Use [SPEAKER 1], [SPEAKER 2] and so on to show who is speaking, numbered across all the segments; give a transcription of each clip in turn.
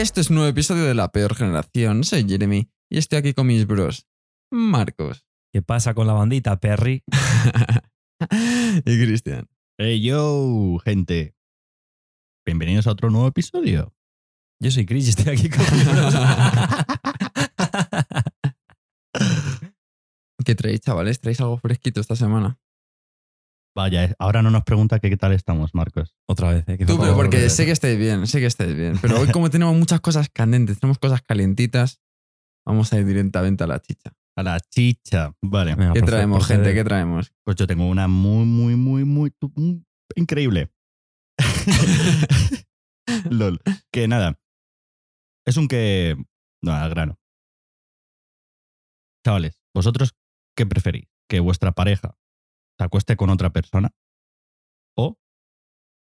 [SPEAKER 1] Esto es un nuevo episodio de La Peor Generación. Soy Jeremy y estoy aquí con mis bros. Marcos
[SPEAKER 2] ¿Qué pasa con la bandita, Perry?
[SPEAKER 1] y Cristian.
[SPEAKER 3] Hey yo, gente. Bienvenidos a otro nuevo episodio.
[SPEAKER 2] Yo soy Chris y estoy aquí con
[SPEAKER 1] ¿Qué traéis, chavales? ¿Traéis algo fresquito esta semana?
[SPEAKER 3] Vaya, eh, ahora no nos pregunta que qué tal estamos, Marcos.
[SPEAKER 2] Otra vez. ¿eh?
[SPEAKER 1] Tú, pero porque sé que estáis bien, sé que estáis bien. Pero hoy como tenemos muchas cosas candentes, tenemos cosas calientitas, vamos a ir directamente a la chicha.
[SPEAKER 3] A la chicha. Vale.
[SPEAKER 2] Venga,
[SPEAKER 1] ¿Qué traemos,
[SPEAKER 2] procede.
[SPEAKER 1] gente? ¿Qué traemos?
[SPEAKER 3] Pues yo tengo una muy, muy, muy, muy, muy increíble. LOL. Que nada. Es un que. No, al grano. Chavales, ¿vosotros qué preferís? ¿Que vuestra pareja se acueste con otra persona? ¿O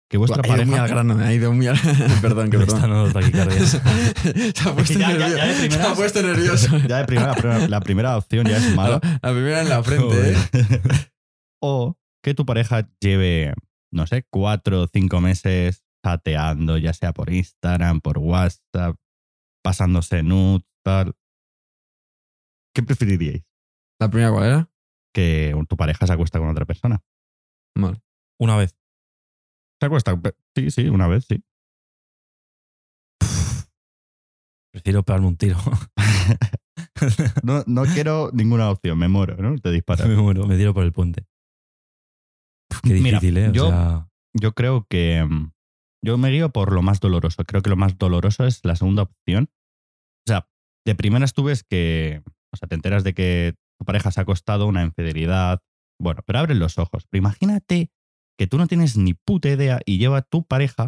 [SPEAKER 3] que vuestra
[SPEAKER 1] Ha ido muy
[SPEAKER 3] pareja.
[SPEAKER 1] al grano, me ha ido muy al... perdón, que
[SPEAKER 2] Me
[SPEAKER 1] perdón.
[SPEAKER 2] taquicardias.
[SPEAKER 1] se ha puesto
[SPEAKER 3] Ya, ya, ya de
[SPEAKER 1] nervioso. Se
[SPEAKER 3] primeras-
[SPEAKER 1] ha puesto nervioso.
[SPEAKER 3] Ya de primera, la primera, la primera opción ya es mala.
[SPEAKER 1] La primera en la frente, ¿eh?
[SPEAKER 3] o que tu pareja lleve, no sé, cuatro o cinco meses chateando, ya sea por Instagram, por WhatsApp, pasándose nudes, tal. ¿Qué preferiríais?
[SPEAKER 1] ¿La primera cuál era?
[SPEAKER 3] Que tu pareja se acuesta con otra persona.
[SPEAKER 1] Vale.
[SPEAKER 2] Una vez.
[SPEAKER 3] ¿Se acuesta? Sí, sí, una vez, sí.
[SPEAKER 2] Prefiero pegarme un tiro.
[SPEAKER 3] No, no quiero ninguna opción, me muero, ¿no? Te disparas.
[SPEAKER 2] me muero, me tiro por el puente. Qué
[SPEAKER 3] Mira,
[SPEAKER 2] difícil, ¿eh? O
[SPEAKER 3] yo-
[SPEAKER 2] sea,
[SPEAKER 3] Yo creo que. mm, Yo me guío por lo más doloroso. Creo que lo más doloroso es la segunda opción. O sea, de primeras tú ves que. O sea, te enteras de que tu pareja se ha acostado, una infidelidad. Bueno, pero abres los ojos. Pero imagínate que tú no tienes ni puta idea y lleva tu pareja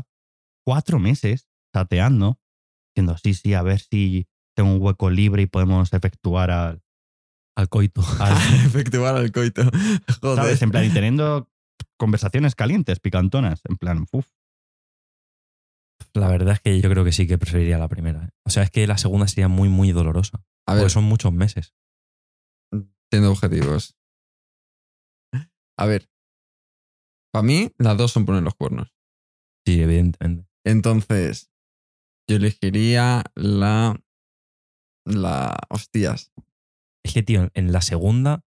[SPEAKER 3] cuatro meses chateando, diciendo, sí, sí, a ver si tengo un hueco libre y podemos efectuar al.
[SPEAKER 2] al coito.
[SPEAKER 3] al-
[SPEAKER 1] Efectuar el coito. Joder.
[SPEAKER 3] ¿Sabes? En plan, y teniendo conversaciones calientes, picantonas. En plan, uff.
[SPEAKER 2] La verdad es que yo creo que sí que preferiría la primera. ¿eh? O sea, es que la segunda sería muy, muy dolorosa.
[SPEAKER 1] A ver,
[SPEAKER 2] Porque son muchos meses.
[SPEAKER 1] Siendo objetivos. A ver. Para mí, las dos son poner los cuernos.
[SPEAKER 2] Sí, evidentemente.
[SPEAKER 1] Entonces, yo elegiría la. La. Hostias.
[SPEAKER 2] Es que, tío, en la segunda,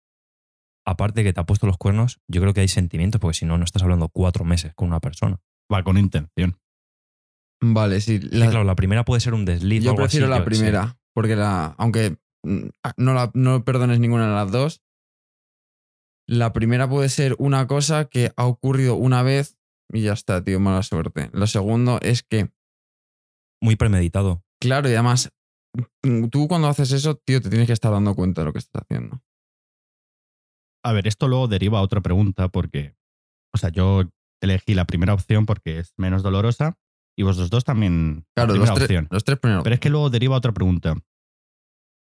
[SPEAKER 2] aparte que te ha puesto los cuernos, yo creo que hay sentimientos, porque si no, no estás hablando cuatro meses con una persona.
[SPEAKER 3] Va con intención.
[SPEAKER 1] Vale, sí.
[SPEAKER 2] Claro, la primera puede ser un desliz. o
[SPEAKER 1] yo
[SPEAKER 2] algo
[SPEAKER 1] prefiero
[SPEAKER 2] así,
[SPEAKER 1] la
[SPEAKER 2] yo- sí.
[SPEAKER 1] primera. Porque la. Aunque no, la, no perdones ninguna de las dos. La primera puede ser una cosa que ha ocurrido una vez y ya está, tío, mala suerte. Lo segundo es que
[SPEAKER 2] Muy premeditado.
[SPEAKER 1] Claro, y además, mm, tú cuando haces eso, tío, te tienes que estar dando cuenta de lo que estás haciendo.
[SPEAKER 3] A ver, esto luego deriva a otra pregunta porque, o sea, yo elegí la primera opción porque es menos dolorosa y vosotros dos también
[SPEAKER 1] Claro,
[SPEAKER 3] la
[SPEAKER 1] los, tres-
[SPEAKER 3] opción.
[SPEAKER 1] los tres primeros.
[SPEAKER 3] Pero es que luego deriva a otra pregunta.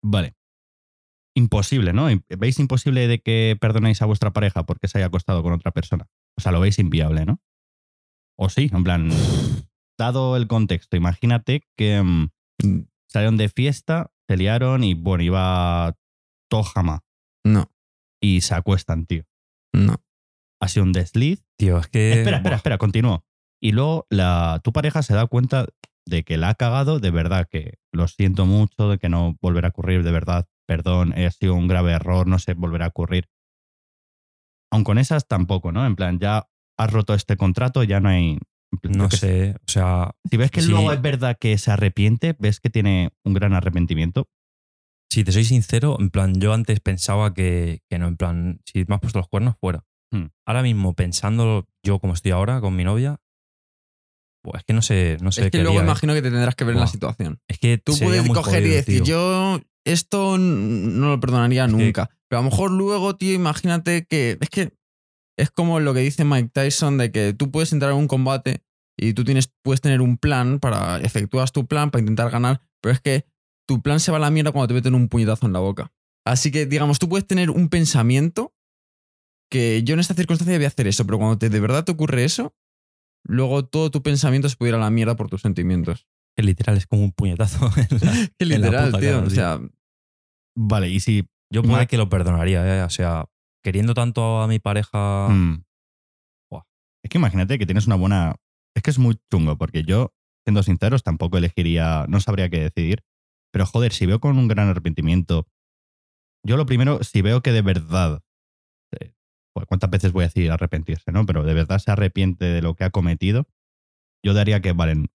[SPEAKER 3] Vale. Imposible, ¿no? ¿Veis imposible de que perdonéis a vuestra pareja porque se haya acostado con otra persona? O sea, lo veis inviable, ¿no? O sí, en plan, dado el contexto, imagínate que mm, salieron de fiesta, se liaron y, bueno, iba Tojama
[SPEAKER 1] No,
[SPEAKER 3] y se acuestan, tío.
[SPEAKER 1] no.
[SPEAKER 3] Ha sido un desliz.
[SPEAKER 2] Tío, es que.
[SPEAKER 3] espera, espera, espera, continúo. Y luego la, tu pareja se da cuenta de que la ha cagado, de verdad, que lo siento mucho, de que no volverá a ocurrir, de verdad, perdón, ha sido un grave error, no sé, volverá a ocurrir. Aun con esas tampoco, ¿no? En plan, ya has roto este contrato, ya no hay...
[SPEAKER 2] No sé. O sea,
[SPEAKER 3] Si ves que
[SPEAKER 2] Sí.
[SPEAKER 3] luego es verdad que se arrepiente, ves que tiene un gran arrepentimiento,
[SPEAKER 2] si te soy sincero, en plan, yo antes pensaba que, que no, en plan, si me has puesto los cuernos, fuera.
[SPEAKER 3] Hmm.
[SPEAKER 2] Ahora mismo, pensando yo como estoy ahora con mi novia, es que no sé, no sé
[SPEAKER 1] es que
[SPEAKER 2] qué
[SPEAKER 1] luego
[SPEAKER 2] haría, ¿eh?
[SPEAKER 1] imagino que te tendrás que ver en la situación.
[SPEAKER 2] Es que
[SPEAKER 1] Tú puedes coger y decir,
[SPEAKER 2] tío.
[SPEAKER 1] yo esto no lo perdonaría
[SPEAKER 2] Es que-
[SPEAKER 1] nunca. Pero a lo mejor luego, tío, imagínate que. Es que es como lo que dice Mike Tyson de que tú puedes entrar en un combate y tú tienes, puedes tener un plan para. efectúas tu plan para intentar ganar, pero es que tu plan se va a la mierda cuando te meten un puñetazo en la boca. Así que, digamos, tú puedes tener un pensamiento que yo en esta circunstancia voy a hacer eso, pero cuando te, de verdad te ocurre eso, luego todo tu pensamiento se puede ir a la mierda por tus sentimientos.
[SPEAKER 2] Que literal es como un puñetazo. en la-
[SPEAKER 1] Que
[SPEAKER 2] En la
[SPEAKER 1] literal,
[SPEAKER 2] puta
[SPEAKER 1] tío.
[SPEAKER 2] cara,
[SPEAKER 1] o sea,
[SPEAKER 3] Vale, y si.
[SPEAKER 2] Yo puede que lo perdonaría, ¿eh? O sea, queriendo tanto a mi pareja.
[SPEAKER 3] Mm. Es que imagínate que tienes una buena. Es que es muy chungo, porque yo siendo sinceros, tampoco elegiría, no sabría qué decidir. Pero joder, si veo con un gran arrepentimiento, yo lo primero, si veo que de verdad, ¿cuántas veces voy a decir arrepentirse, no? Pero de verdad se arrepiente de lo que ha cometido, yo daría que, valen,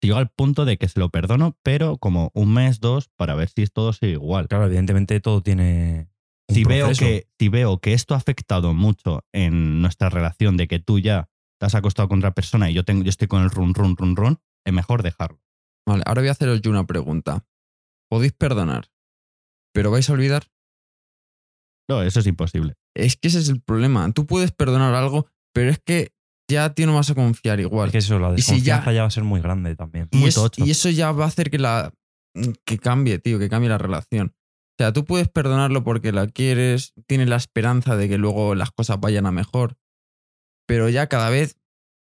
[SPEAKER 3] si llega al punto de que se lo perdono, pero como un mes, dos, para ver si todo sigue igual.
[SPEAKER 2] Claro, evidentemente todo tiene. un
[SPEAKER 3] si veo, que, si veo que esto ha afectado mucho en nuestra relación, de que tú ya te has acostado con otra persona y yo, tengo, yo estoy con el run, run, run, run, es mejor dejarlo.
[SPEAKER 1] Vale, ahora voy a haceros yo una pregunta. ¿Podéis perdonar? ¿Pero vais a olvidar?
[SPEAKER 3] No, eso es imposible.
[SPEAKER 1] Es que ese es el problema. Tú puedes perdonar algo, pero es que ya tío no vas a confiar igual.
[SPEAKER 2] Es que eso, la
[SPEAKER 1] Y si ya-
[SPEAKER 2] desconfianza ya... va a ser muy grande también.
[SPEAKER 1] y,
[SPEAKER 3] muy
[SPEAKER 1] es-
[SPEAKER 3] tocho.
[SPEAKER 1] y eso ya va a hacer que la que cambie, tío, que cambie la relación. O sea, tú puedes perdonarlo porque la quieres, tienes la esperanza de que luego las cosas vayan a mejor. Pero ya cada vez,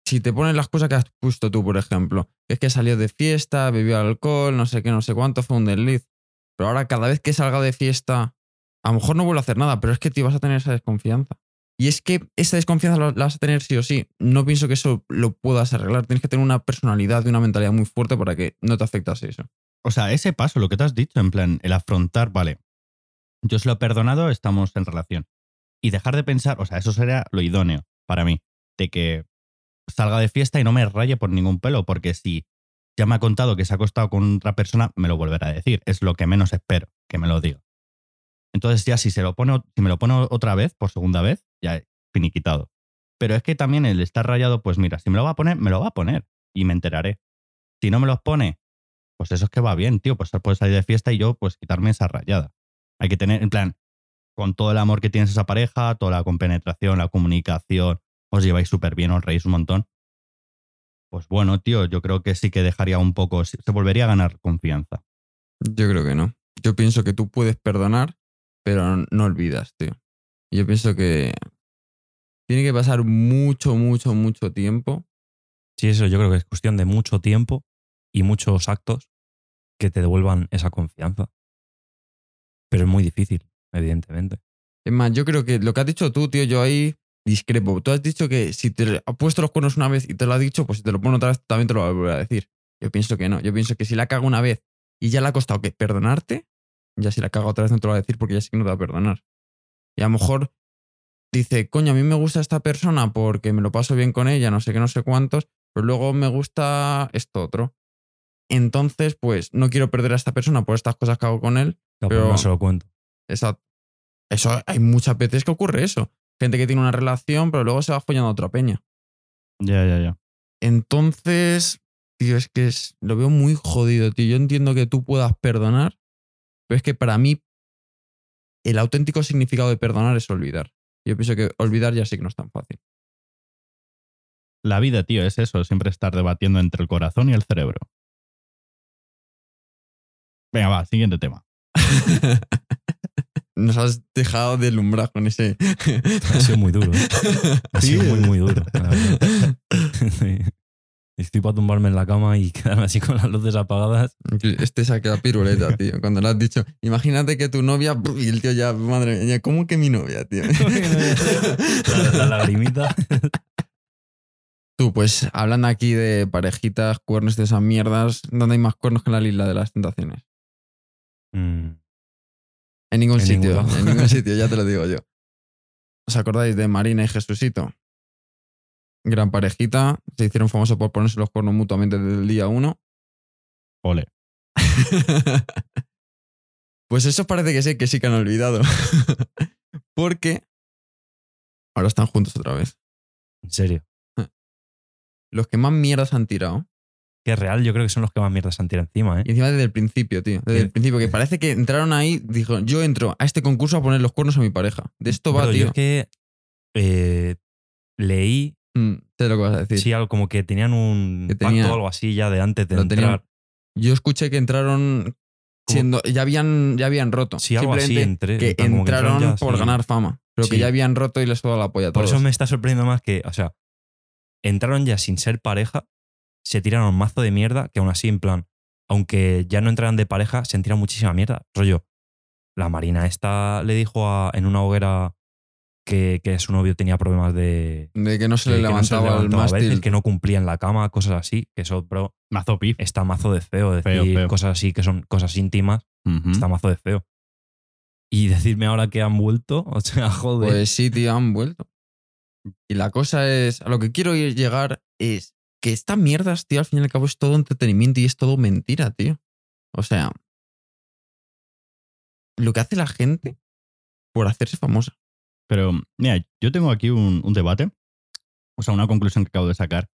[SPEAKER 1] si te pones las cosas que has puesto tú, por ejemplo, es que salió de fiesta, bebió alcohol, no sé qué, no sé cuánto, fue un desliz. Pero ahora cada vez que salga de fiesta, a lo mejor no vuelve a hacer nada, pero es que te vas a tener esa desconfianza. Y es que esa desconfianza la la vas a tener sí o sí. No pienso que eso lo puedas arreglar. Tienes que tener una personalidad y una mentalidad muy fuerte para que no te afectase eso.
[SPEAKER 3] O sea, ese paso, lo que te has dicho, en plan, el afrontar, vale, yo se lo he perdonado, estamos en relación. Y dejar de pensar, o sea, eso sería lo idóneo para mí, de que salga de fiesta y no me raye por ningún pelo, porque si ya me ha contado que se ha acostado con otra persona, me lo volverá a decir. Es lo que menos espero, que me lo diga. Entonces ya si, se lo pone, si me lo pone otra vez, por segunda vez, ya he finiquitado. Pero es que también el estar rayado, pues mira, si me lo va a poner, me lo va a poner y me enteraré. Si no me los pone, pues eso es que va bien, tío. Pues puedes salir de fiesta y yo, pues quitarme esa rayada. Hay que tener, en plan, con todo el amor que tienes a esa pareja, toda la compenetración, la comunicación, os lleváis súper bien, os reís un montón. Pues bueno, tío, yo creo que sí que dejaría un poco, se volvería a ganar confianza.
[SPEAKER 1] Yo creo que no. Yo pienso que tú puedes perdonar, pero no olvidas, tío. Yo pienso que tiene que pasar mucho, mucho, mucho tiempo.
[SPEAKER 2] Sí, eso yo creo que es cuestión de mucho tiempo y muchos actos que te devuelvan esa confianza. Pero es muy difícil, evidentemente.
[SPEAKER 1] Es más, yo creo que lo que has dicho tú, tío, yo ahí discrepo. Tú has dicho que si te ha puesto los cuernos una vez y te lo ha dicho, pues si te lo pone otra vez también te lo va a volver a decir. Yo pienso que no. Yo pienso que si la cago una vez y ya le ha costado que perdonarte, ya si la caga otra vez no te lo va a decir porque ya sí que no te va a perdonar. Y a lo mejor dice, coño, a mí me gusta esta persona porque me lo paso bien con ella, no sé qué, no sé cuántos, pero luego me gusta esto otro. Entonces, pues no quiero perder a esta persona por estas cosas que hago con él, pero
[SPEAKER 2] no se lo cuento.
[SPEAKER 1] Exacto. Eso hay muchas veces que ocurre eso. Gente que tiene una relación, pero luego se va follando a otra peña.
[SPEAKER 3] Ya, ya, ya.
[SPEAKER 1] Entonces, tío, es que es- lo veo muy jodido, tío. Yo entiendo que tú puedas perdonar, pero es que para mí el auténtico significado de perdonar es olvidar. Yo pienso que olvidar ya sí que no es tan fácil.
[SPEAKER 3] La vida, tío, es eso, siempre estar debatiendo entre el corazón y el cerebro. Venga, va, siguiente tema.
[SPEAKER 1] Nos has dejado deslumbrar con ese.
[SPEAKER 2] Ha sido muy duro. ¿eh? Ha sido muy, muy duro. la verdad. Sí. Estoy para tumbarme en la cama y quedarme así con las luces apagadas.
[SPEAKER 1] Este se ha quedado piruleta, tío. Cuando le has dicho, imagínate que tu novia. Y el tío ya, madre mía, ¿cómo que mi novia, tío?
[SPEAKER 2] La, la lagrimita.
[SPEAKER 1] Tú, pues hablando aquí de parejitas, cuernos de esas mierdas, ¿dónde hay más cuernos que en la isla de las tentaciones?
[SPEAKER 2] Mm,
[SPEAKER 1] En ningún
[SPEAKER 2] En
[SPEAKER 1] sitio,
[SPEAKER 2] ningún
[SPEAKER 1] en ningún sitio, ya te lo digo yo. ¿Os acordáis de Marina y Jesucito? Gran parejita, se hicieron famosos por ponerse los cuernos mutuamente desde el día uno.
[SPEAKER 3] Ole.
[SPEAKER 1] pues eso parece que sí, que sí que han olvidado. Porque ahora están juntos otra vez.
[SPEAKER 2] en serio.
[SPEAKER 1] Los que más mierdas han tirado.
[SPEAKER 2] Que es real, yo creo que son los que más mierda se han tirado encima, ¿eh?
[SPEAKER 1] Y encima desde el principio, tío. Desde el principio, que parece que entraron ahí, dijo, yo entro a este concurso a poner los cuernos a mi pareja. De esto va,
[SPEAKER 2] Pero yo
[SPEAKER 1] tío.
[SPEAKER 2] es que eh, leí,
[SPEAKER 1] Mm, sé lo que vas a decir.
[SPEAKER 2] sí, algo como que tenían un
[SPEAKER 1] Que tenía-
[SPEAKER 2] pacto o algo así ya de antes de
[SPEAKER 1] tenían-
[SPEAKER 2] entrar.
[SPEAKER 1] Yo escuché que entraron siendo, ya habían, ya habían roto.
[SPEAKER 2] Sí, algo así
[SPEAKER 1] Simplemente
[SPEAKER 2] entre,
[SPEAKER 1] que entraron
[SPEAKER 2] ya,
[SPEAKER 1] por
[SPEAKER 2] sí.
[SPEAKER 1] ganar fama. Pero que ya habían roto y les daba la polla a
[SPEAKER 2] Por
[SPEAKER 1] todos.
[SPEAKER 2] eso me está sorprendiendo más que, o sea, entraron ya sin ser pareja, se tiraron un mazo de mierda, que aún así, en plan, aunque ya no entraran de pareja, se tirado muchísima mierda. Rollo, la Marina esta le dijo a- en una hoguera que, que su novio tenía problemas de.
[SPEAKER 1] De que no se
[SPEAKER 2] que-
[SPEAKER 1] le
[SPEAKER 2] que no se
[SPEAKER 1] levantaba el
[SPEAKER 2] levantaba a veces, que no cumplía en la cama, cosas así. Que eso, bro,
[SPEAKER 3] Mazo pif.
[SPEAKER 2] está mazo de feo. Decir
[SPEAKER 3] Feo, feo.
[SPEAKER 2] cosas así que son cosas íntimas, está mazo de feo. Y decirme ahora que han vuelto, o sea, joder.
[SPEAKER 1] Pues sí, tío, han vuelto. Y la cosa es, a lo que quiero llegar es que esta mierda, tío, al fin y al cabo es todo entretenimiento y es todo mentira, tío. O sea, lo que hace la gente por hacerse famosa.
[SPEAKER 3] Pero, mira, yo tengo aquí un, un debate, o sea, una conclusión que acabo de sacar.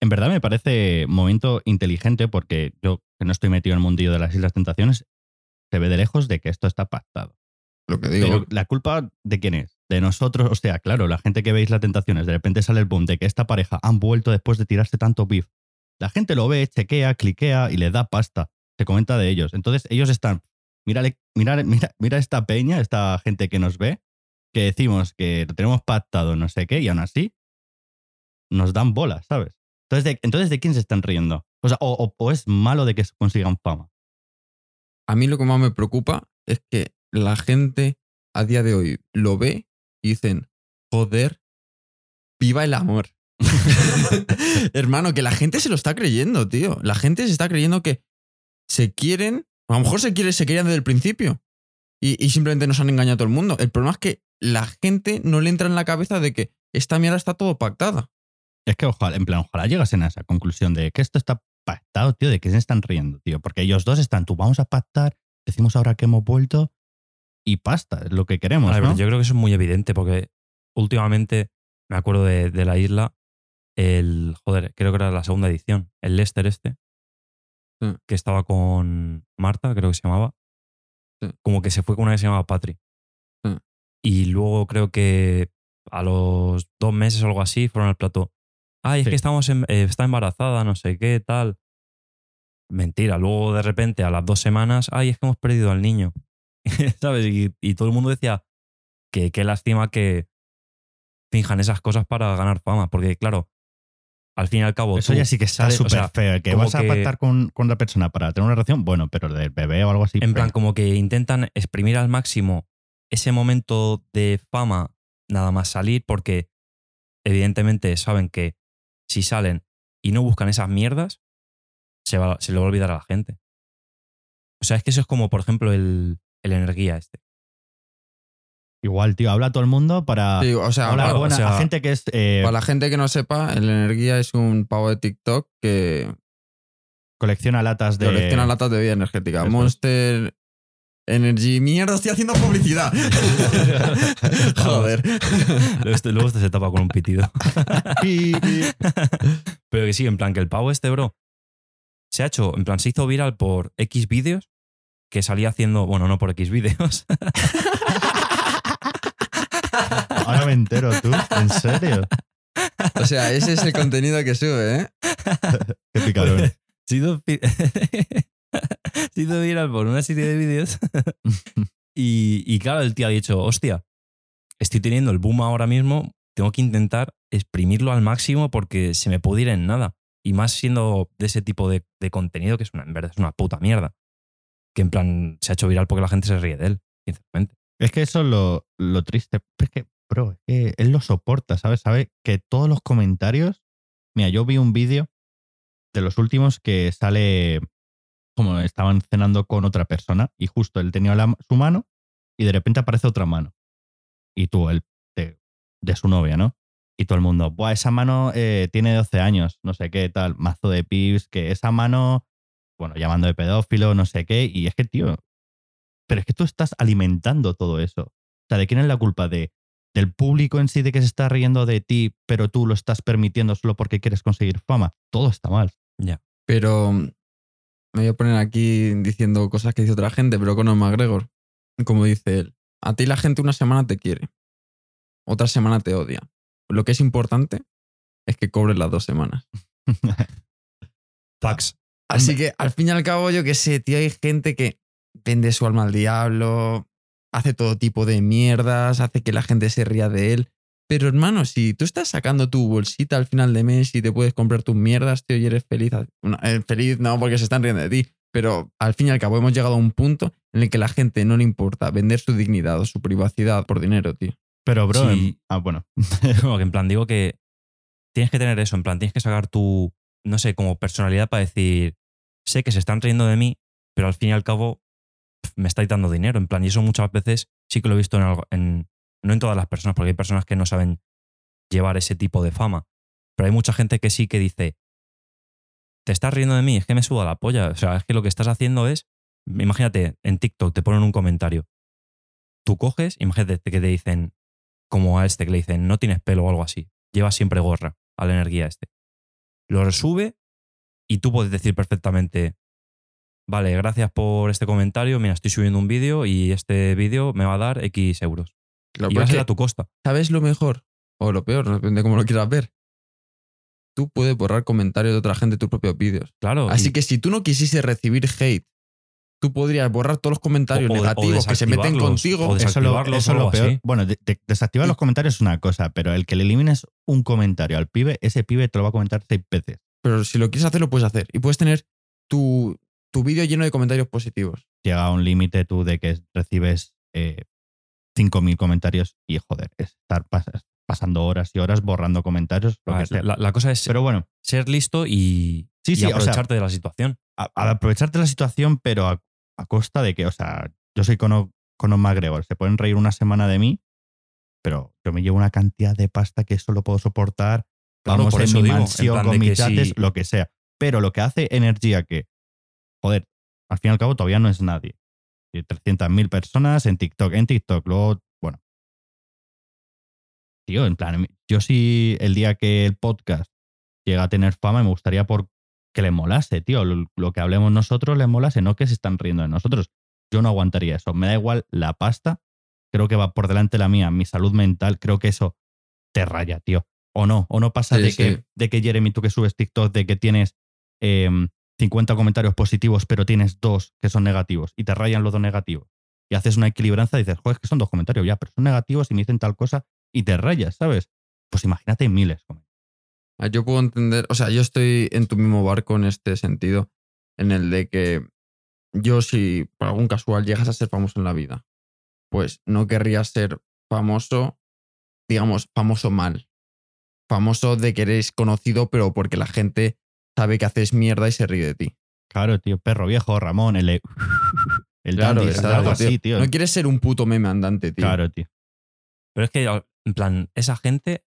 [SPEAKER 3] En verdad me parece momento inteligente porque yo, que no estoy metido en el mundillo de las Islas Tentaciones, se ve de lejos de que esto está pactado.
[SPEAKER 1] Lo que digo.
[SPEAKER 3] Pero la culpa de quién es? De nosotros, o sea, claro, la gente que veis las tentaciones, de repente sale el boom de que esta pareja han vuelto después de tirarse tanto beef. La gente lo ve, chequea, cliquea y le da pasta. Se comenta de ellos. Entonces ellos están, mírale, mira, mira, mira esta peña, esta gente que nos ve, que decimos que lo tenemos pactado, no sé qué, y aún así nos dan bolas, ¿sabes? Entonces, ¿de, entonces, ¿de quién se están riendo? O sea, o, o- o es malo de que consigan fama.
[SPEAKER 1] A mí lo que más me preocupa es que la gente a día de hoy lo ve y dicen, joder, viva el amor. Hermano, que la gente se lo está creyendo, tío. La gente se está creyendo que se quieren, a lo mejor se, quiere, se querían desde el principio y, y simplemente nos han engañado a todo el mundo. El problema es que la gente no le entra en la cabeza de que esta mierda está todo pactada.
[SPEAKER 3] Es que ojalá, en plan, ojalá llegasen a esa conclusión de que esto está pactado, tío, de que se están riendo, tío. Porque ellos dos están, tú vamos a pactar, decimos ahora que hemos vuelto y pasta, es lo que queremos,
[SPEAKER 2] A ver,
[SPEAKER 3] ¿no?
[SPEAKER 2] Yo creo que eso es muy evidente porque últimamente me acuerdo de, de la isla, el, joder, creo que era la segunda edición, el Lester este,
[SPEAKER 1] Sí.
[SPEAKER 2] que estaba con Marta, creo que se llamaba,
[SPEAKER 1] Sí.
[SPEAKER 2] como que se fue con una que se llamaba Patri. Y luego creo que a los dos meses o algo así fueron al plató. Ay, es
[SPEAKER 3] Sí.
[SPEAKER 2] que estamos en- eh, está embarazada, no sé qué, tal. Mentira, luego de repente a las dos semanas, ay, es que hemos perdido al niño. ¿Sabes? Y, y todo el mundo decía que qué lástima que finjan esas cosas para ganar fama, porque claro, al fin y al cabo.
[SPEAKER 3] Eso
[SPEAKER 2] tú
[SPEAKER 3] ya sí que está
[SPEAKER 2] o
[SPEAKER 3] súper
[SPEAKER 2] sea,
[SPEAKER 3] feo. Que vas a
[SPEAKER 2] que-
[SPEAKER 3] pactar con, con la persona para tener una relación, bueno, pero del bebé o algo así.
[SPEAKER 2] En plan,
[SPEAKER 3] feo.
[SPEAKER 2] como que intentan exprimir al máximo ese momento de fama nada más salir, porque evidentemente saben que si salen y no buscan esas mierdas, se, va, se le va a olvidar a la gente. O sea, es que eso es como, por ejemplo, el, el energía este.
[SPEAKER 3] Igual, tío, habla a todo el mundo para.
[SPEAKER 1] Sí, o sea,
[SPEAKER 3] habla buena-
[SPEAKER 2] o sea,
[SPEAKER 3] a gente que es. eh,
[SPEAKER 1] para la gente que no sepa, el Energía es un pavo de TikTok que
[SPEAKER 3] colecciona latas de.
[SPEAKER 1] colecciona latas de bebida energética. Monster Energy. Mierda, estoy haciendo publicidad. Joder.
[SPEAKER 2] Luego este, luego este se tapa con un pitido.
[SPEAKER 3] Pi, pi.
[SPEAKER 2] Pero que sí, en plan, que el pavo este, bro, se ha hecho, en plan, se hizo viral por X vídeos que salía haciendo, bueno, no por X vídeos,
[SPEAKER 3] Ahora me entero, tú. ¿En serio?
[SPEAKER 1] O sea, ese es el contenido que sube, ¿eh?
[SPEAKER 3] Qué picarón.
[SPEAKER 2] Se hizo, viral por una serie de vídeos. y, y claro, el tío ha dicho, hostia, estoy teniendo el boom ahora mismo, tengo que intentar exprimirlo al máximo porque se me puede ir en nada. Y más siendo de ese tipo de, de contenido que es una, en verdad es una puta mierda. Que en plan se ha hecho viral porque la gente se ríe de él, sinceramente.
[SPEAKER 3] Es que eso es lo, lo triste. Es que, bro, es que él lo soporta, ¿sabes? Sabe que todos los comentarios. Mira, yo vi un vídeo de los últimos que sale como estaban cenando con otra persona y justo él tenía su mano y de repente aparece otra mano. Y tú, él, de, su novia, ¿no? Y todo el mundo, Buah, esa mano eh, tiene 12 años, no sé qué, tal, mazo de pips, que esa mano, bueno, llamando de pedófilo, no sé qué. Y es que, tío, pero es que tú estás alimentando todo eso. O sea, ¿de quién es la culpa? ¿De, ¿Del público en sí de que se está riendo de ti, pero tú lo estás permitiendo solo porque quieres conseguir fama? Todo está mal.
[SPEAKER 2] Ya.
[SPEAKER 1] Pero me voy a poner aquí diciendo cosas que dice otra gente, pero con McGregor, como dice él, a ti la gente una semana te quiere, otra semana te odia. Lo que es importante es que cobres las dos semanas.
[SPEAKER 2] Fax.
[SPEAKER 1] Así que al fin y al cabo, yo qué sé, tío, hay gente que vende su alma al diablo, hace todo tipo de mierdas, hace que la gente se ría de él. Pero hermano, si tú estás sacando tu bolsita al final de mes y te puedes comprar tus mierdas, tío, y eres feliz. no, eh, feliz no, porque se están riendo de ti. Pero al fin y al cabo hemos llegado a un punto en el que la gente no le importa vender su dignidad o su privacidad por dinero, tío.
[SPEAKER 3] Pero, bro,
[SPEAKER 2] Sí.
[SPEAKER 3] ah, bueno.
[SPEAKER 2] No, que en plan, digo que tienes que tener eso, en plan, tienes que sacar tu, no sé, como personalidad para decir, sé que se están riendo de mí, pero al fin y al cabo pf, me estáis dando dinero, en plan, y eso muchas veces sí que lo he visto en, algo, en no en todas las personas, porque hay personas que no saben llevar ese tipo de fama, pero hay mucha gente que sí que dice, te estás riendo de mí, es que me suda la polla, o sea, es que lo que estás haciendo es, imagínate, en TikTok te ponen un comentario, tú coges, imagínate que te dicen, como a este que le dicen, no tienes pelo o algo así, llevas siempre gorra a la energía este. Lo resube y tú puedes decir perfectamente, vale, gracias por este comentario, mira, estoy subiendo un vídeo y este vídeo me va a dar X euros.
[SPEAKER 1] Claro,
[SPEAKER 2] y va a ser tu costa.
[SPEAKER 1] ¿Sabes lo mejor? O lo peor, depende de cómo lo quieras ver. Tú puedes borrar comentarios de otra gente en tus propios vídeos.
[SPEAKER 2] Claro.
[SPEAKER 1] Así
[SPEAKER 2] y-
[SPEAKER 1] que si tú no quisieses recibir hate, tú podrías borrar todos los comentarios
[SPEAKER 2] O- o- o
[SPEAKER 1] negativos que se meten contigo.
[SPEAKER 2] o
[SPEAKER 3] Eso es lo, eso lo peor.
[SPEAKER 2] así.
[SPEAKER 3] Bueno, de- de- desactivar los comentarios es una cosa, pero el que le elimines un comentario al pibe, ese pibe te lo va a comentar seis veces.
[SPEAKER 1] Pero si lo quieres hacer, lo puedes hacer. Y puedes tener tu, tu vídeo lleno de comentarios positivos.
[SPEAKER 3] Llega a un límite tú de que recibes eh, 5.000 comentarios y, joder, es estar pas- pasando horas y horas borrando comentarios, lo que sea.
[SPEAKER 2] la, la cosa es
[SPEAKER 3] Pero bueno,
[SPEAKER 2] ser listo y,
[SPEAKER 3] Sí,
[SPEAKER 2] y
[SPEAKER 3] sí, o sea-
[SPEAKER 2] aprovecharte de la situación.
[SPEAKER 3] a, a aprovecharte la situación, pero a, a costa de que, o sea, yo soy Conor, Conor McGregor, se pueden reír una semana de mí, pero yo me llevo una cantidad de pasta que solo puedo soportar.
[SPEAKER 2] Claro,
[SPEAKER 3] Vamos
[SPEAKER 2] por
[SPEAKER 3] en
[SPEAKER 2] eso
[SPEAKER 3] mi
[SPEAKER 2] digo,
[SPEAKER 3] mansión con
[SPEAKER 2] de
[SPEAKER 3] mis
[SPEAKER 2] si-
[SPEAKER 3] lo que sea. Pero lo que hace energía que, joder, al fin y al cabo todavía no es nadie. Y 300.000 personas en TikTok, en TikTok, luego, bueno. Tío, en plan, yo sí el día que el podcast llega a tener fama, me gustaría por que le molase, tío. Lo, lo que hablemos nosotros le molase, no que se están riendo de nosotros. Yo no aguantaría eso. Me da igual la pasta. Creo que va por delante la mía, mi salud mental. Creo que eso te raya, tío. O no, o no pasa
[SPEAKER 1] Sí,
[SPEAKER 3] de,
[SPEAKER 1] sí.
[SPEAKER 3] Que, de que Jeremy, tú que subes TikTok, de que tienes em, 50 comentarios positivos, pero tienes dos que son negativos y te rayan los dos negativos. Y haces una equilibranza y dices, joder, es que son dos comentarios ya, pero son negativos y me dicen tal cosa y te rayas, ¿sabes? Pues imagínate miles.
[SPEAKER 1] Ah, Yo puedo entender, o sea, yo estoy en tu mismo barco en este sentido, en el de que yo si por algún casual llegas a ser famoso en la vida, pues no querría ser famoso, digamos, famoso mal. Famoso de que eres conocido, pero porque la gente sabe que haces mierda y se ríe de ti.
[SPEAKER 3] Claro, tío, perro viejo, Ramón, el, el
[SPEAKER 1] Claro,
[SPEAKER 3] dandy,
[SPEAKER 1] exacto,
[SPEAKER 3] algo así, tío.
[SPEAKER 1] No quieres ser un puto meme andante, tío.
[SPEAKER 3] Claro, tío.
[SPEAKER 2] Pero es que, en plan, esa gente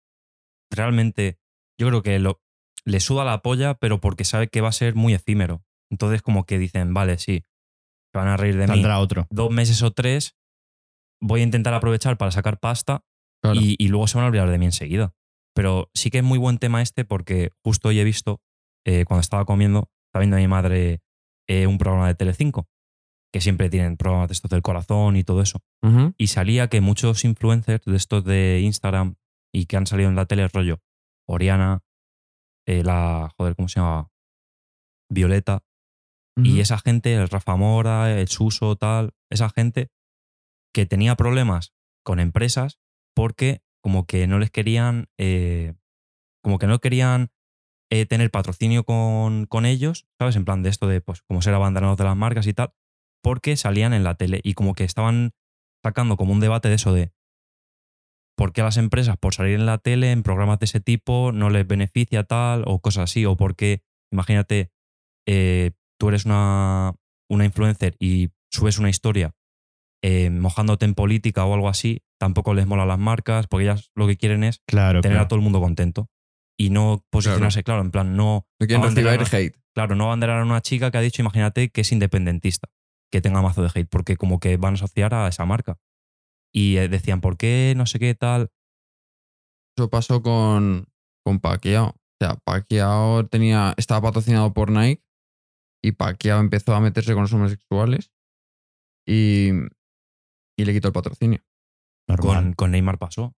[SPEAKER 2] realmente, yo creo que lo, le suda la polla, pero porque sabe que va a ser muy efímero. Entonces, como que dicen, vale, sí, se van a reír de mí
[SPEAKER 3] Saldrá otro.
[SPEAKER 2] dos meses o tres, voy a intentar aprovechar para sacar pasta
[SPEAKER 1] Claro.
[SPEAKER 2] y, y luego se van a olvidar de mí enseguida. Pero sí que es muy buen tema este porque justo hoy he visto, eh, cuando estaba comiendo, estaba viendo a mi madre eh, un programa de Telecinco, que siempre tienen programas de estos del corazón y todo eso.
[SPEAKER 1] Ujú.
[SPEAKER 2] Y salía que muchos influencers de estos de Instagram y que han salido en la tele rollo, Oriana, eh, la, joder, ¿cómo se llama? Violeta, y esa gente, el Rafa Mora, el Suso, tal, esa gente que tenía problemas con empresas porque como que no les querían, eh, como que no querían eh, tener patrocinio con, con ellos, ¿sabes? En plan de esto de, pues, como ser abanderados de las marcas y tal, porque salían en la tele y como que estaban sacando como un debate de eso de por qué a las empresas por salir en la tele, en programas de ese tipo, no les beneficia tal o cosas así, o porque, imagínate, eh, tú eres una, una influencer y subes una historia eh, mojándote en política o algo así, tampoco les mola las marcas, porque ellas lo que quieren es
[SPEAKER 3] Claro,
[SPEAKER 2] tener
[SPEAKER 3] claro.
[SPEAKER 2] a todo el mundo contento. Y no posicionarse, claro, en plan, no,
[SPEAKER 1] No quieren recibir
[SPEAKER 2] a-
[SPEAKER 1] hate.
[SPEAKER 2] claro, no abanderar a una chica que ha dicho, imagínate, que es independentista, que tenga mazo de hate, porque como que van a asociar a esa marca. Y eh, decían, ¿por qué? No sé qué tal.
[SPEAKER 1] Eso pasó con, con Pacquiao. O sea, Pacquiao tenía, estaba patrocinado por Nike y Pacquiao empezó a meterse con los homosexuales y, y le quitó el patrocinio.
[SPEAKER 3] Normal.
[SPEAKER 2] Con, con Neymar pasó.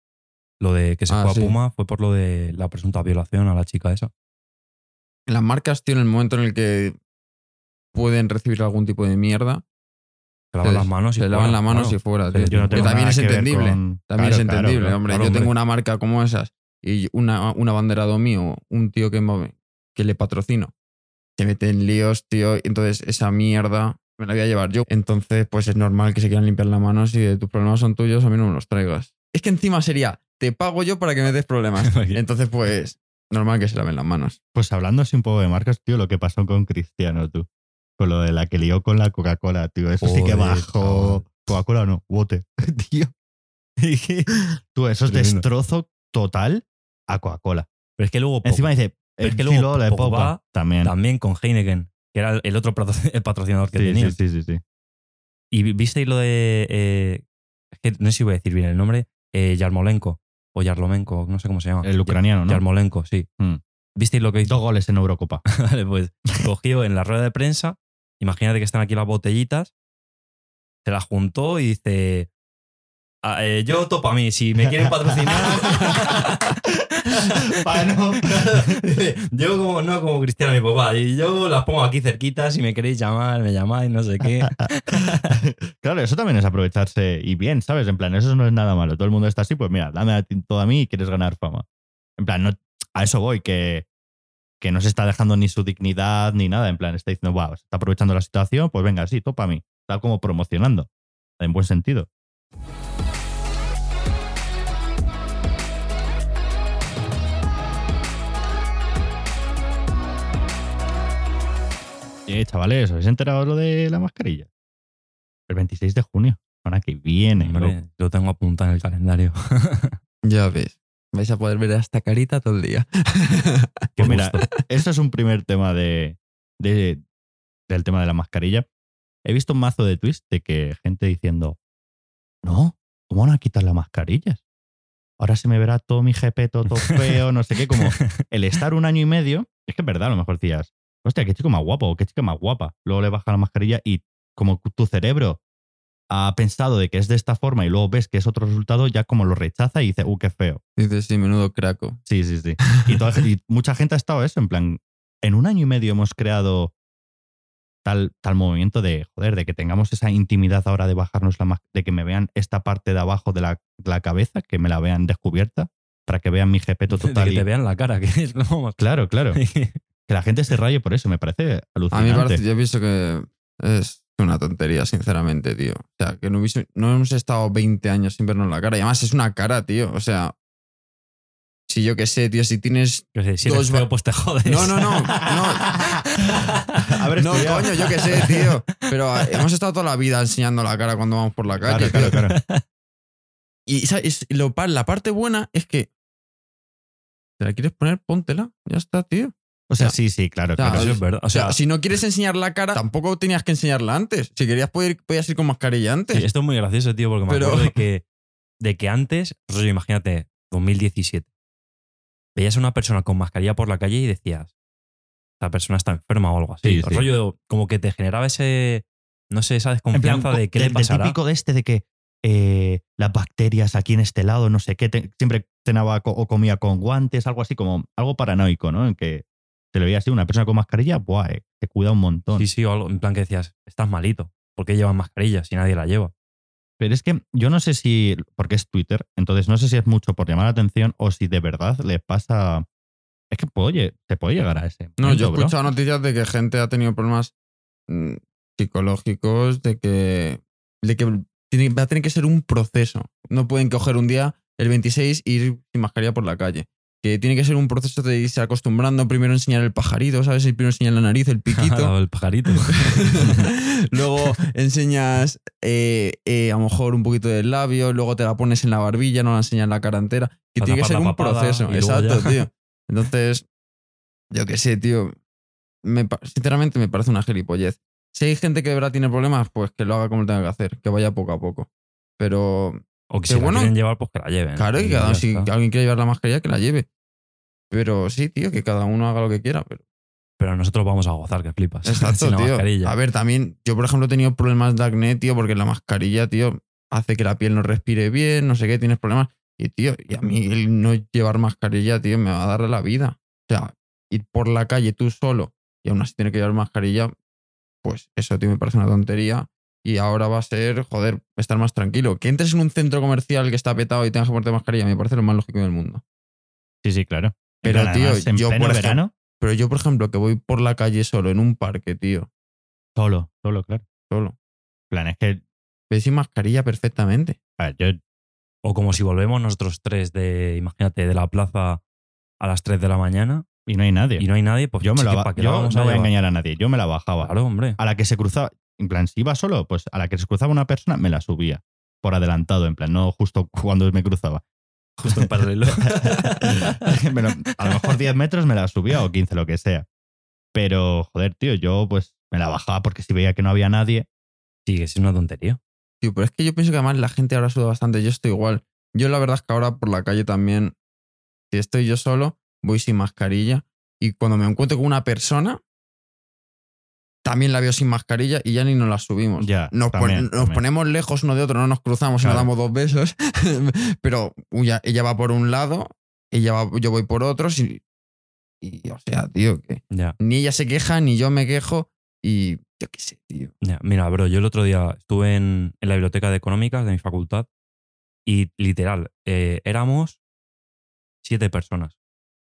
[SPEAKER 2] Lo de que se
[SPEAKER 1] Ah,
[SPEAKER 2] fue a. Puma fue por lo de la presunta violación a la chica esa.
[SPEAKER 1] Las marcas, tío, en el momento en el que pueden recibir algún tipo de mierda,
[SPEAKER 2] Se lavan las manos y
[SPEAKER 1] se lavan
[SPEAKER 2] fuera,
[SPEAKER 1] las manos
[SPEAKER 2] claro.
[SPEAKER 1] y fuera.
[SPEAKER 2] Sí,
[SPEAKER 1] tío.
[SPEAKER 2] yo no
[SPEAKER 1] Que también es
[SPEAKER 3] que
[SPEAKER 1] entendible.
[SPEAKER 3] con-
[SPEAKER 1] También
[SPEAKER 3] Claro,
[SPEAKER 1] es entendible,
[SPEAKER 3] claro.
[SPEAKER 1] hombre. Yo
[SPEAKER 2] hombre.
[SPEAKER 1] tengo una marca como esas y una, un abanderado mío, un tío que, me- que le patrocino, se mete en líos, tío, y entonces esa mierda me la voy a llevar yo. Entonces, pues es normal que se quieran limpiar las manos y de tus problemas son tuyos, a mí no me los traigas. es que encima sería, te pago yo para que me des problemas. Entonces, pues, normal que se laven las manos.
[SPEAKER 3] Pues hablando así un poco de marcas, tío, lo que pasó con Cristiano, tú. Con lo de la que lió con la Coca-Cola, tío. Eso sí que bajó. Coca-Cola no, bote. tío. Tú, eso es
[SPEAKER 2] Tremendo.
[SPEAKER 3] destrozo total a Coca-Cola.
[SPEAKER 2] Pero es que luego
[SPEAKER 3] Encima dice,
[SPEAKER 2] pero es que luego
[SPEAKER 3] filo de
[SPEAKER 2] Pogba
[SPEAKER 3] también.
[SPEAKER 2] también con Heineken, que era el otro patrocinador que
[SPEAKER 3] Sí,
[SPEAKER 2] tenía.
[SPEAKER 3] sí, sí, sí, sí.
[SPEAKER 2] Y vi- visteis lo de. eh, es que no sé si voy a decir bien el nombre. Eh, Yarmolenko. O Yarlomenko, no sé cómo se llama.
[SPEAKER 3] El ucraniano, ¿no?
[SPEAKER 2] Yarmolenko, sí.
[SPEAKER 3] Mm.
[SPEAKER 2] ¿Visteis lo que hizo?
[SPEAKER 3] Dos goles en Eurocopa.
[SPEAKER 2] Vale, pues cogió en la rueda de prensa. Imagínate que están aquí las botellitas. Se las juntó y dice. "Ah, eh, yo topo a mí, si me quieren patrocinar. Dice, yo como no como Cristiano mi papá. Y yo las pongo aquí cerquita. Si me queréis llamar, me llamáis, no sé qué.
[SPEAKER 3] claro, eso también es aprovecharse y bien, ¿sabes? En plan, eso no es nada malo. Todo el mundo está así, pues mira, dame todo a mí y quieres ganar fama. En plan, no, a eso voy, que, que no se está dejando ni su dignidad ni nada. En plan, está diciendo, wow, se está aprovechando la situación, pues venga, sí, topa a mí. Está como promocionando, en buen sentido. Eh, chavales, ¿os habéis enterado lo de la mascarilla? El 26 de junio, semana que viene.
[SPEAKER 2] Hombre, lo tengo apuntado en el calendario.
[SPEAKER 1] Ya ves. Vais a poder ver a esta carita todo el día.
[SPEAKER 3] Pues mira, eso es un primer tema de, de- del tema de la mascarilla. He visto un mazo de tweets de que gente diciendo, no, ¿cómo van a quitar las mascarillas? Ahora se me verá todo mi jepeto, todo feo, no sé qué, como el estar un año y medio, es que es verdad, a lo mejor decías, hostia, qué chico más guapo, qué chica más guapa. Luego le baja la mascarilla y como tu cerebro ha pensado de que es de esta forma y luego ves que es otro resultado, ya como lo rechaza y dice, uh, qué feo.
[SPEAKER 1] Dices, sí, menudo craco.
[SPEAKER 3] Sí, sí, sí. Y, toda- y mucha gente ha estado eso, en plan, en un año y medio hemos creado tal, tal movimiento de, joder, de que tengamos esa intimidad ahora de bajarnos la de que me vean esta parte de abajo de la, de la cabeza, que me la vean descubierta, para que vean mi jepeto
[SPEAKER 2] De
[SPEAKER 3] total.
[SPEAKER 2] que
[SPEAKER 3] y-
[SPEAKER 2] te vean la cara, que es lo más.
[SPEAKER 3] Claro, claro. Que la gente se raye por eso, me parece
[SPEAKER 1] A
[SPEAKER 3] alucinante.
[SPEAKER 1] mí me parece, yo pienso que es una tontería, sinceramente, tío. O sea, que no, hubiese- no hemos estado 20 años sin vernos la cara. Y además es una cara, tío. O sea, si yo qué sé, tío, si tienes...
[SPEAKER 2] Que sé, si eres
[SPEAKER 1] Dos
[SPEAKER 2] feo, pues te jodes.
[SPEAKER 1] No, no, no,
[SPEAKER 3] Haber
[SPEAKER 1] no,
[SPEAKER 3] estudiado.
[SPEAKER 1] coño, yo qué sé, tío. Pero eh, hemos estado toda la vida enseñando la cara cuando vamos por la calle.
[SPEAKER 3] Claro, claro, claro.
[SPEAKER 1] Y ¿sabes? La parte buena es que... ¿Te la quieres poner? Póntela. Ya está, tío.
[SPEAKER 3] O sea, sí, sí, claro,
[SPEAKER 1] o sea,
[SPEAKER 3] claro.
[SPEAKER 2] Eso es verdad. O
[SPEAKER 1] O sea, si no quieres enseñar la cara, tampoco tenías que enseñarla antes. Si querías, poder- podías ir con mascarilla antes.
[SPEAKER 2] sí, esto es muy gracioso, tío, porque me
[SPEAKER 1] Pero-
[SPEAKER 2] acuerdo de que, de que antes, rollo, imagínate, 2017, veías a una persona con mascarilla por la calle y decías, esta persona está enferma o algo así.
[SPEAKER 3] Sí, sí.
[SPEAKER 2] Rollo, como que te generaba ese, no sé, esa desconfianza de qué
[SPEAKER 3] de-
[SPEAKER 2] le pasará.
[SPEAKER 3] típico de este de que eh, las bacterias aquí en este lado, no sé qué, te- siempre cenaba co- o comía con guantes, algo así como algo paranoico, ¿no? En que te lo veía así, una persona con mascarilla, buah, eh, te cuida un montón.
[SPEAKER 2] Sí, sí, o algo, en plan que decías, estás malito. ¿Por qué llevas mascarilla si nadie la lleva?
[SPEAKER 3] Pero es que yo no sé si, porque es Twitter, entonces no sé si es mucho por llamar la atención o si de verdad les pasa... Es que puede, te puede llegar a ese.
[SPEAKER 1] No,
[SPEAKER 3] momento,
[SPEAKER 1] yo he
[SPEAKER 3] bro.
[SPEAKER 1] escuchado noticias de que gente ha tenido problemas mm, psicológicos, de que, de que tiene- va a tener que ser un proceso. No pueden coger un día el 26 e ir sin mascarilla por la calle. Que tiene que ser un proceso de irse acostumbrando. Primero enseñar el pajarito, ¿sabes? Primero enseñar la nariz, el piquito.
[SPEAKER 2] el pajarito.
[SPEAKER 1] luego enseñas eh, eh, a lo mejor un poquito del labio, luego te la pones en la barbilla, no la enseñas la cara entera. Que
[SPEAKER 2] Para
[SPEAKER 1] tiene que ser un
[SPEAKER 2] papada
[SPEAKER 1] proceso. Exacto,
[SPEAKER 2] ya.
[SPEAKER 1] tío. Entonces, yo qué sé, tío. Me sinceramente me parece una gilipollez. Si hay gente que de verdad tiene problemas, pues que lo haga como tenga que hacer, que vaya poco a poco. Pero
[SPEAKER 2] O que si la
[SPEAKER 1] bueno.
[SPEAKER 2] quieren llevar, pues que la lleven.
[SPEAKER 1] claro, y cada, si
[SPEAKER 2] está.
[SPEAKER 1] alguien quiere llevar la mascarilla, que la lleve. Pero sí, tío, que cada uno haga lo que quiera. Pero
[SPEAKER 2] Pero nosotros vamos a gozar, que flipas.
[SPEAKER 1] Exacto,
[SPEAKER 2] Sin la
[SPEAKER 1] tío.
[SPEAKER 2] mascarilla.
[SPEAKER 1] A ver, también, yo por ejemplo he tenido problemas de acné, tío, porque la mascarilla, tío, hace que la piel no respire bien, no sé qué, tienes problemas. Y, tío, y a mí el no llevar mascarilla, tío, me va a dar la vida. O sea, ir por la calle tú solo y aún así tener que llevar mascarilla, pues eso, tío, me parece una tontería. Y ahora va a ser, joder, estar más tranquilo. Que entres en un centro comercial que está petado y tengas que ponerte mascarilla, me parece lo más lógico del mundo.
[SPEAKER 3] Sí, sí, claro.
[SPEAKER 1] Pero, tío,
[SPEAKER 3] además,
[SPEAKER 1] yo, por ejemplo-
[SPEAKER 3] verano,
[SPEAKER 1] Pero yo, por ejemplo, que voy por la calle solo, en un parque, tío,
[SPEAKER 3] solo, solo, claro.
[SPEAKER 1] solo.
[SPEAKER 3] En plan, es que
[SPEAKER 1] Ves sin mascarilla perfectamente.
[SPEAKER 3] a ver, yo
[SPEAKER 2] O como si volvemos nosotros tres de, imagínate, de la plaza a las 3 de la mañana
[SPEAKER 3] Y no hay nadie.
[SPEAKER 2] y no hay nadie, pues
[SPEAKER 3] yo me la
[SPEAKER 2] que
[SPEAKER 3] ba-
[SPEAKER 2] ¿para qué
[SPEAKER 3] yo no
[SPEAKER 2] a
[SPEAKER 3] voy a engañar a nadie. Yo me la bajaba.
[SPEAKER 2] Claro, hombre.
[SPEAKER 3] A la que se cruzaba, en plan, si iba solo, pues a la que se cruzaba una persona, me la subía. Por adelantado, en plan, no justo cuando me cruzaba.
[SPEAKER 2] Justo en paralelo.
[SPEAKER 3] Lo- a lo mejor 10 metros me la subía o 15, lo que sea. Pero, joder, tío, yo pues me la bajaba porque si veía que no había nadie,
[SPEAKER 2] sí, que sí es una tontería.
[SPEAKER 1] Tío, pero es que yo pienso que además la gente ahora suda bastante. Yo estoy igual. Yo la verdad es que ahora por la calle también, si estoy yo solo, voy sin mascarilla. Y cuando me encuentro con una persona, también la veo sin mascarilla y ya ni nos la subimos.
[SPEAKER 3] Ya,
[SPEAKER 1] nos, pon- ponemos lejos uno de otro, no nos cruzamos y
[SPEAKER 3] Claro.
[SPEAKER 1] nos damos dos besos. pero ella, ella va por un lado, ella va- yo voy por otro. Y, y, o sea, tío, que
[SPEAKER 2] Ya,
[SPEAKER 1] ni ella se queja, ni yo me quejo. Y yo qué sé, tío.
[SPEAKER 2] ya. Mira, bro, yo el otro día estuve en, en la biblioteca de económicas de mi facultad y literal, eh, éramos siete personas.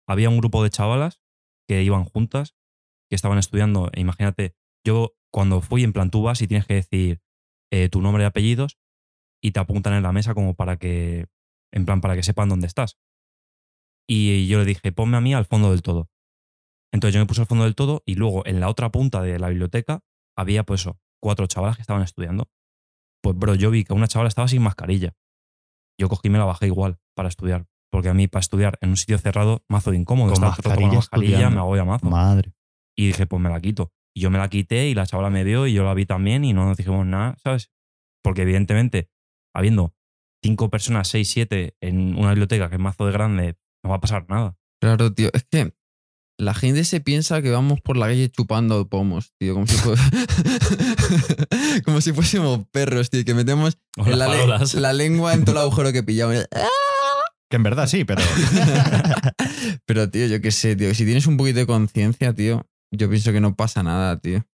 [SPEAKER 2] Había un grupo de chavalas que iban juntas, que estaban estudiando. E imagínate, yo cuando fui, en plan, tú vas y tienes que decir eh, tu nombre y apellidos y te apuntan en la mesa como para que, en plan, para que sepan dónde estás. Y yo le dije, ponme a mí al fondo del todo. Entonces yo me puse al fondo del todo y luego en la otra punta de la biblioteca había, pues eso, cuatro chavalas que estaban estudiando. Pues, bro, yo vi que una chavala estaba sin mascarilla. Yo cogí y me la bajé igual para estudiar. Porque a mí, para estudiar en un sitio cerrado, mazo de incómodo.
[SPEAKER 3] Con
[SPEAKER 2] Estar la
[SPEAKER 3] mascarilla
[SPEAKER 2] me agobia mazo.
[SPEAKER 3] madre.
[SPEAKER 2] Y dije, pues me la quito. Y yo me la quité y la chavala me vio y yo la vi también y no nos dijimos nada, ¿sabes? Porque evidentemente, habiendo cinco personas, seis, siete en una biblioteca que es mazo de grande, no va a pasar nada.
[SPEAKER 1] Claro, tío. Es que la gente se piensa que vamos por la calle chupando pomos, tío. Como si, como si fuésemos perros, tío. Que metemos la, le- la lengua en todo el agujero que pillamos.
[SPEAKER 3] Que en verdad sí, pero
[SPEAKER 1] Pero, tío, yo qué sé, tío. Si tienes un poquito de conciencia, tío, yo pienso que no pasa nada, tío.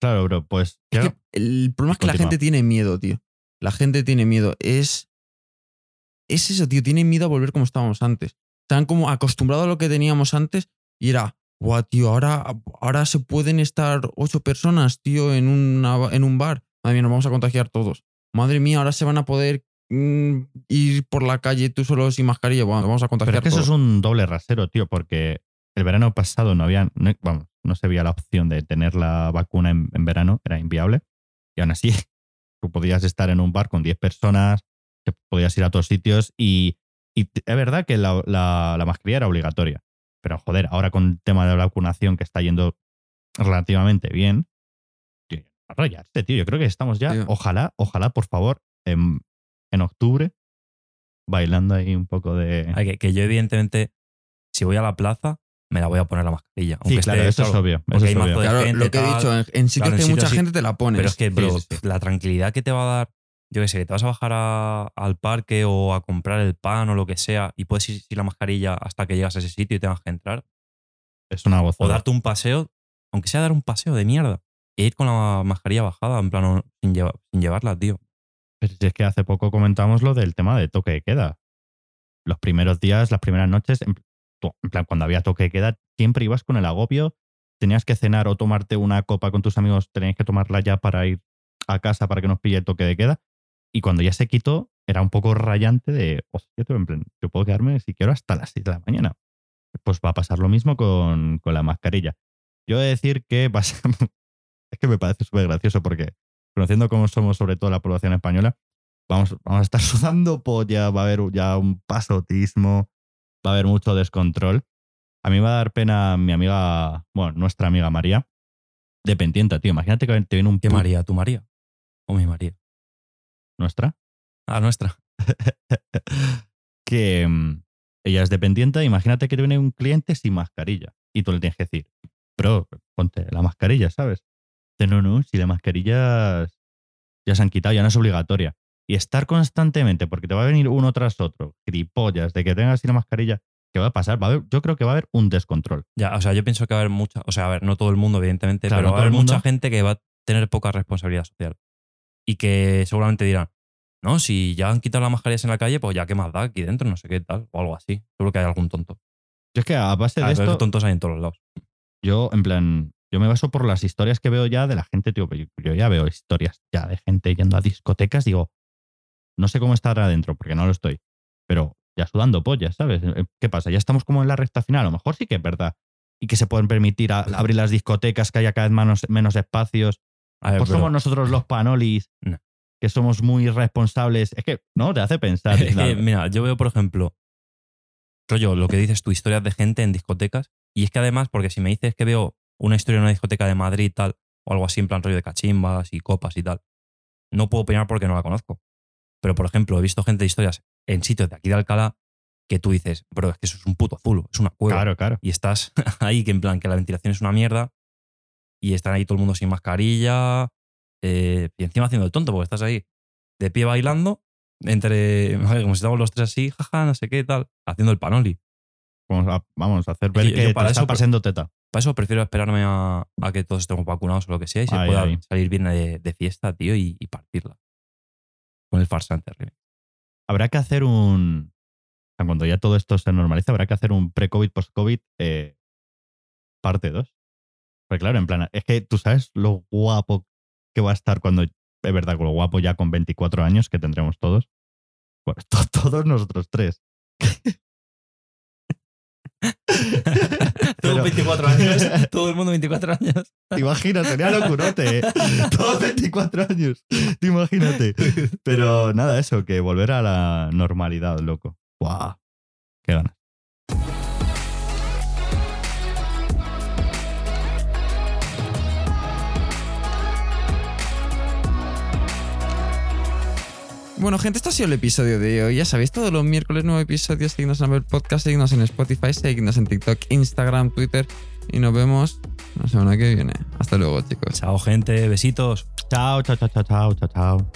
[SPEAKER 3] claro, bro, pues
[SPEAKER 1] Es
[SPEAKER 3] ya-
[SPEAKER 1] que el problema es que la gente tiene miedo, tío. La gente tiene miedo. Es. Es eso, tío. Tiene miedo a volver como estábamos antes. Están como acostumbrados a lo que teníamos antes y era. Guau, tío, ahora, ahora se pueden estar ocho personas, tío, en, una, en un bar. Madre mía, nos vamos a contagiar todos. Madre mía, ahora se van a poder mm, ir por la calle tú solo sin mascarilla. Bueno, nos vamos a contagiar
[SPEAKER 3] Pero es que eso es un doble rasero, tío, porque el verano pasado no había, no, vamos, no se veía la opción de tener la vacuna en, en verano, era inviable. Y aún así, tú podías estar en un bar con 10 personas, te podías ir a otros sitios y, y es verdad que la, la- la mascarilla era obligatoria. Pero joder, ahora con el tema de la vacunación que está yendo relativamente bien, tío, rayarse, tío. Yo creo que estamos ya,
[SPEAKER 1] Tío.
[SPEAKER 3] ojalá, ojalá, por favor, en, en octubre, bailando ahí un poco de...
[SPEAKER 2] Que, que yo, evidentemente, si voy a la plaza, me la voy a poner la mascarilla.
[SPEAKER 3] Sí,
[SPEAKER 2] Aunque
[SPEAKER 3] claro,
[SPEAKER 2] esté,
[SPEAKER 3] eso es obvio.
[SPEAKER 2] porque
[SPEAKER 3] eso
[SPEAKER 2] hay
[SPEAKER 3] es obvio.
[SPEAKER 1] Claro,
[SPEAKER 2] gente,
[SPEAKER 1] lo que he dicho, en, en sitios
[SPEAKER 2] Claro,
[SPEAKER 1] que hay mucha gente te la pones.
[SPEAKER 2] Pero es que, bro,
[SPEAKER 3] Sí, sí, sí.
[SPEAKER 2] la tranquilidad que te va a dar, yo qué sé, que te vas a bajar a- al parque o a comprar el pan o lo que sea y puedes ir sin la mascarilla hasta que llegas a ese sitio y tengas que entrar.
[SPEAKER 3] Es una
[SPEAKER 2] O
[SPEAKER 3] gozada.
[SPEAKER 2] darte un paseo, aunque sea dar un paseo de mierda. E ir con la mascarilla bajada, en plan, sin, lleva- sin llevarla, tío.
[SPEAKER 3] Pero si es que hace poco comentamos lo del tema de toque de queda. Los primeros días, las primeras noches, en plan, cuando había toque de queda, siempre ibas con el agobio. Tenías que cenar o tomarte una copa con tus amigos, tenías que tomarla ya para ir a casa para que nos pille el toque de queda. Y cuando ya se quitó, era un poco rayante de, hostia, yo puedo quedarme si quiero hasta las 6 de la mañana. Pues va a pasar lo mismo con, con la mascarilla. Yo he de decir que va a ser- es que me parece súper gracioso porque conociendo cómo somos sobre todo la población española, vamos, vamos a estar sudando polla, va a haber ya un pasotismo, va a haber mucho descontrol. A mí me va a dar pena mi amiga, bueno, nuestra amiga María, dependiente, tío. Imagínate que te viene un
[SPEAKER 2] ¿Qué María? ¿Tu María? ¿O mi María?
[SPEAKER 3] nuestra,
[SPEAKER 2] Ah, nuestra.
[SPEAKER 3] que mm, ella es dependiente, imagínate que te viene un cliente sin mascarilla y tú le tienes que decir, bro, ponte la mascarilla, ¿sabes? Dice, no, no, si la mascarilla ya se han quitado, ya no es obligatoria. Y estar constantemente, porque te va a venir uno tras otro, gripollas, de que tengas la mascarilla, ¿qué va a pasar? Va a haber- yo creo que va a haber un descontrol.
[SPEAKER 2] Ya, o sea, yo pienso que va a haber mucha, o sea, a ver, no todo el mundo, evidentemente,
[SPEAKER 3] Claro,
[SPEAKER 2] pero
[SPEAKER 3] no
[SPEAKER 2] va a haber
[SPEAKER 3] mundo.
[SPEAKER 2] mucha gente que va a tener poca responsabilidad social. Y que seguramente dirán, no, si ya han quitado las mascarillas en la calle, pues ya qué más da aquí dentro, no sé qué tal, o algo así. Seguro que hay algún tonto.
[SPEAKER 3] Yo es que a base de
[SPEAKER 2] pero
[SPEAKER 3] esto,
[SPEAKER 2] tontos hay en todos los lados.
[SPEAKER 3] yo en plan, yo me baso por las historias que veo ya de la gente, tío. Yo ya veo historias ya de gente yendo a discotecas, digo, no sé cómo estar adentro, porque no lo estoy, pero ya sudando pollas, ¿sabes? Eh, ¿Qué pasa? Ya estamos como en la recta final, a lo mejor sí que es verdad. Y que se pueden permitir a- abrir las discotecas, que haya cada vez menos, menos espacios.
[SPEAKER 2] A ver,
[SPEAKER 3] Pues
[SPEAKER 2] pero-
[SPEAKER 3] somos nosotros los panolis,
[SPEAKER 2] No.
[SPEAKER 3] que somos muy responsables. Es que, no, te hace pensar.
[SPEAKER 2] Es que,
[SPEAKER 3] claro.
[SPEAKER 2] mira, yo veo, por ejemplo, rollo, lo que dices tú, historias de gente en discotecas. Y es que además, porque si me dices que veo una historia en una discoteca de Madrid y tal, o algo así en plan rollo de cachimbas y copas y tal, no puedo opinar porque no la conozco. Pero, por ejemplo, he visto gente de historias en sitios de aquí de Alcalá que tú dices, bro, es que eso es un puto zulo, es una cueva.
[SPEAKER 3] Claro, claro.
[SPEAKER 2] Y estás ahí que en plan que la ventilación es una mierda y están ahí todo el mundo sin mascarilla eh, y encima haciendo el tonto porque estás ahí de pie bailando entre como si estamos los tres así, jaja, no sé qué tal, haciendo el panoli.
[SPEAKER 3] Vamos a, vamos a hacer ver
[SPEAKER 2] yo- yo
[SPEAKER 3] que
[SPEAKER 2] para
[SPEAKER 3] te está
[SPEAKER 2] eso-
[SPEAKER 3] pasando teta.
[SPEAKER 2] Para eso prefiero esperarme a, a que todos estemos vacunados o lo que sea y se
[SPEAKER 3] Ay,
[SPEAKER 2] pueda
[SPEAKER 3] ay.
[SPEAKER 2] salir bien de, de fiesta, tío, y, y partirla. Con el farsante remix.
[SPEAKER 3] Habrá que hacer un. Cuando ya todo esto se normaliza, habrá que hacer un pre-COVID, post-COVID, eh, parte 2. Porque claro, en plan, es que tú sabes lo guapo que va a estar cuando, es verdad, lo guapo ya con 24 años que tendremos todos. To- todos nosotros tres.
[SPEAKER 2] Todos
[SPEAKER 3] Pero-
[SPEAKER 2] 24 años, todo el mundo 24 años.
[SPEAKER 3] Te imaginas, sería locurote, ¿eh? Todos 24 años. Te imagínate. Pero nada, eso, que volver a la normalidad, loco. ¡Guau! ¡Qué ganas!
[SPEAKER 1] Bueno, gente, esto ha sido el episodio de hoy. Ya sabéis, todos los miércoles nuevo episodio. Seguidnos en Apple Podcast, seguidnos en Spotify, seguidnos en TikTok, Instagram, Twitter. Y nos vemos la semana que viene. Hasta luego, chicos.
[SPEAKER 2] Chao, gente, besitos.
[SPEAKER 3] Chao, chao, chao, chao, chao, chao.